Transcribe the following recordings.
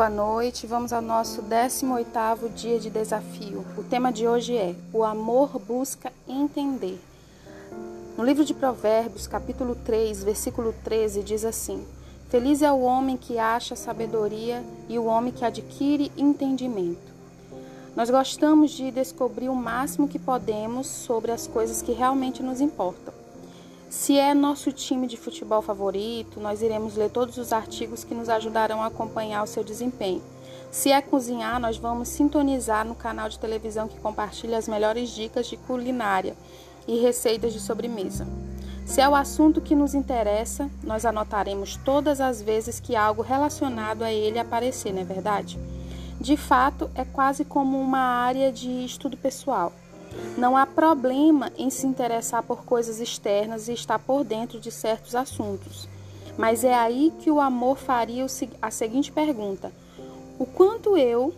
Boa noite, vamos ao nosso 18º dia de desafio. O tema de hoje é O amor busca entender. No livro de Provérbios, capítulo 3, versículo 13, diz assim: Feliz é o homem que acha sabedoria e o homem que adquire entendimento. Nós gostamos de descobrir o máximo que podemos sobre as coisas que realmente nos importam. Se é nosso time de futebol favorito, nós iremos ler todos os artigos que nos ajudarão a acompanhar o seu desempenho. Se é cozinhar, nós vamos sintonizar no canal de televisão que compartilha as melhores dicas de culinária e receitas de sobremesa. Se é o assunto que nos interessa, nós anotaremos todas as vezes que algo relacionado a ele aparecer, não é verdade? De fato, é quase como uma área de estudo pessoal. Não há problema em se interessar por coisas externas e estar por dentro de certos assuntos. Mas é aí que o amor faria a seguinte pergunta: O quanto eu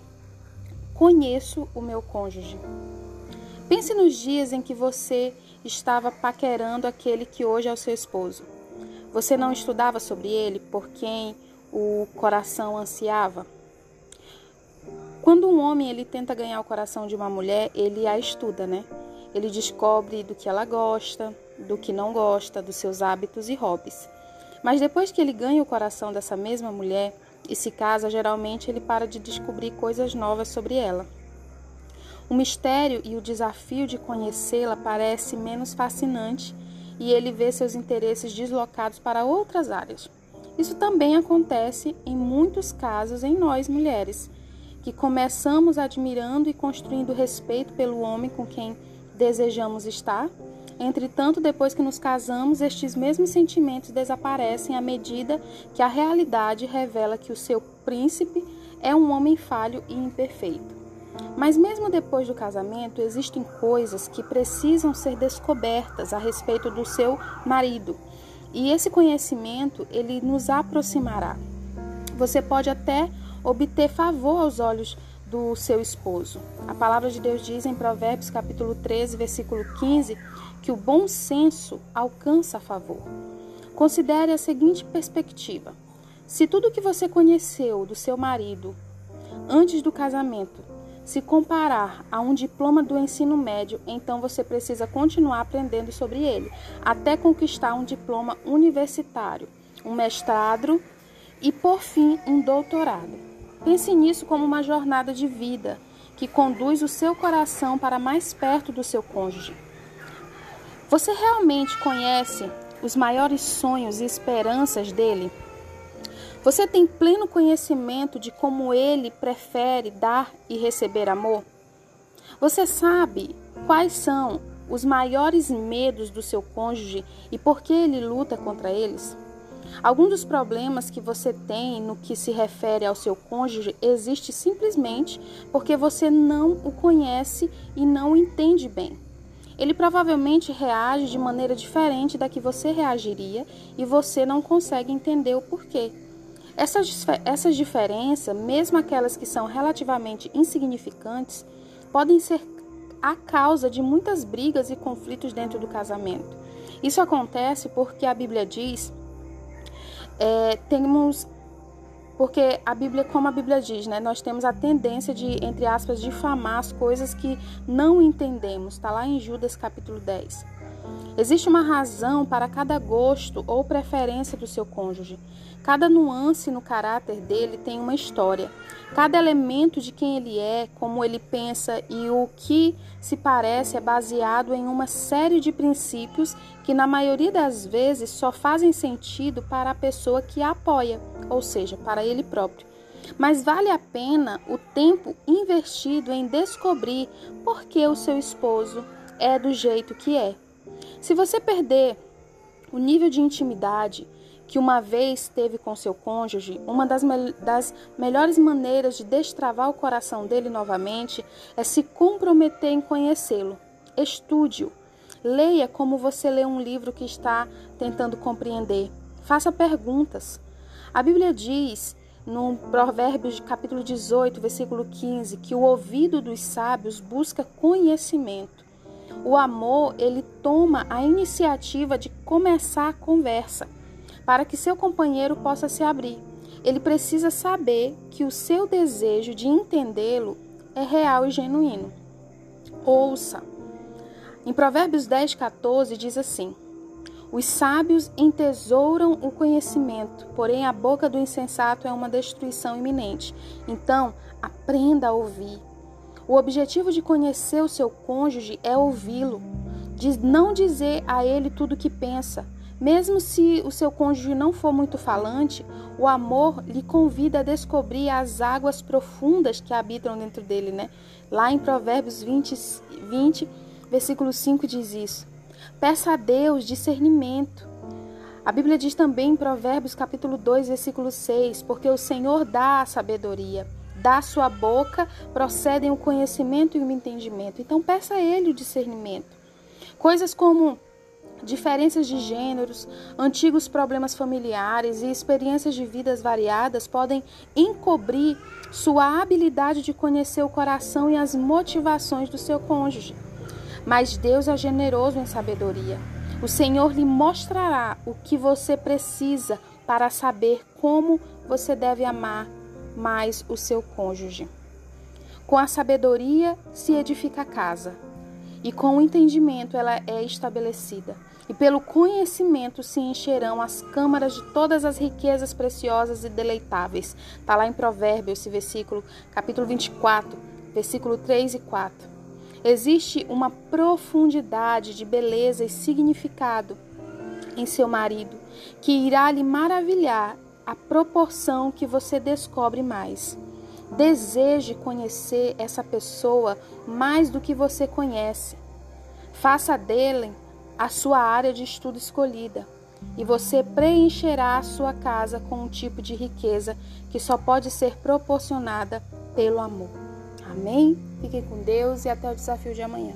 conheço o meu cônjuge? Pense nos dias em que você estava paquerando aquele que hoje é o seu esposo. Você não estudava sobre ele por quem o coração ansiava? Quando um homem ele tenta ganhar o coração de uma mulher, ele a estuda, né? Ele descobre do que ela gosta, do que não gosta, dos seus hábitos e hobbies. Mas depois que ele ganha o coração dessa mesma mulher e se casa, geralmente ele para de descobrir coisas novas sobre ela. O mistério e o desafio de conhecê-la parece menos fascinante e ele vê seus interesses deslocados para outras áreas. Isso também acontece em muitos casos em nós mulheres que começamos admirando e construindo respeito pelo homem com quem desejamos estar. Entretanto, depois que nos casamos, estes mesmos sentimentos desaparecem à medida que a realidade revela que o seu príncipe é um homem falho e imperfeito. Mas mesmo depois do casamento, existem coisas que precisam ser descobertas a respeito do seu marido. E esse conhecimento, ele nos aproximará. Você pode até obter favor aos olhos do seu esposo. A palavra de Deus diz em Provérbios capítulo 13, versículo 15, que o bom senso alcança favor. Considere a seguinte perspectiva: se tudo que você conheceu do seu marido antes do casamento se comparar a um diploma do ensino médio, então você precisa continuar aprendendo sobre ele, até conquistar um diploma universitário, um mestrado e, por fim, um doutorado. Pense nisso como uma jornada de vida que conduz o seu coração para mais perto do seu cônjuge. Você realmente conhece os maiores sonhos e esperanças dele? Você tem pleno conhecimento de como ele prefere dar e receber amor? Você sabe quais são os maiores medos do seu cônjuge e por que ele luta contra eles? Algum dos problemas que você tem no que se refere ao seu cônjuge existe simplesmente porque você não o conhece e não o entende bem. Ele provavelmente reage de maneira diferente da que você reagiria e você não consegue entender o porquê. Essas, essas diferenças, mesmo aquelas que são relativamente insignificantes, podem ser a causa de muitas brigas e conflitos dentro do casamento. Isso acontece porque a Bíblia diz é, temos porque a Bíblia, como a Bíblia diz, né, nós temos a tendência de, entre aspas, difamar as coisas que não entendemos. Está lá em Judas capítulo 10. Existe uma razão para cada gosto ou preferência do seu cônjuge. Cada nuance no caráter dele tem uma história. Cada elemento de quem ele é, como ele pensa e o que se parece é baseado em uma série de princípios que, na maioria das vezes, só fazem sentido para a pessoa que a apoia, ou seja, para ele próprio. Mas vale a pena o tempo investido em descobrir por que o seu esposo é do jeito que é. Se você perder o nível de intimidade que uma vez teve com seu cônjuge, uma das, me das melhores maneiras de destravar o coração dele novamente é se comprometer em conhecê-lo. Estude-o. Leia como você lê um livro que está tentando compreender. Faça perguntas. A Bíblia diz no Provérbios capítulo 18, versículo 15, que o ouvido dos sábios busca conhecimento. O amor, ele toma a iniciativa de começar a conversa, para que seu companheiro possa se abrir. ele precisa saber que o seu desejo de entendê-lo é real e genuíno. Ouça. Em Provérbios 10, 14 diz assim: Os sábios entesouram o conhecimento, porém a boca do insensato é uma destruição iminente. Então, aprenda a ouvir. O objetivo de conhecer o seu cônjuge é ouvi-lo, de não dizer a ele tudo o que pensa. Mesmo se o seu cônjuge não for muito falante, o amor lhe convida a descobrir as águas profundas que habitam dentro dele, né? Lá em Provérbios 20, 20 versículo 5 diz isso. Peça a Deus discernimento. A Bíblia diz também em Provérbios capítulo 2, versículo 6, porque o Senhor dá a sabedoria, da sua boca procedem o conhecimento e o entendimento. Então peça a ele o discernimento. Coisas como diferenças de gêneros, antigos problemas familiares e experiências de vidas variadas podem encobrir sua habilidade de conhecer o coração e as motivações do seu cônjuge. Mas Deus é generoso em sabedoria. O Senhor lhe mostrará o que você precisa para saber como você deve amar mais o seu cônjuge. Com a sabedoria se edifica a casa, e com o entendimento ela é estabelecida e pelo conhecimento se encherão as câmaras de todas as riquezas preciosas e deleitáveis. Está lá em Provérbios, esse versículo, capítulo 24, versículo 3 e 4. Existe uma profundidade de beleza e significado em seu marido que irá lhe maravilhar a proporção que você descobre mais. Deseje conhecer essa pessoa mais do que você conhece. Faça dele a sua área de estudo escolhida e você preencherá a sua casa com um tipo de riqueza que só pode ser proporcionada pelo amor. Amém? Fiquem com Deus e até o desafio de amanhã.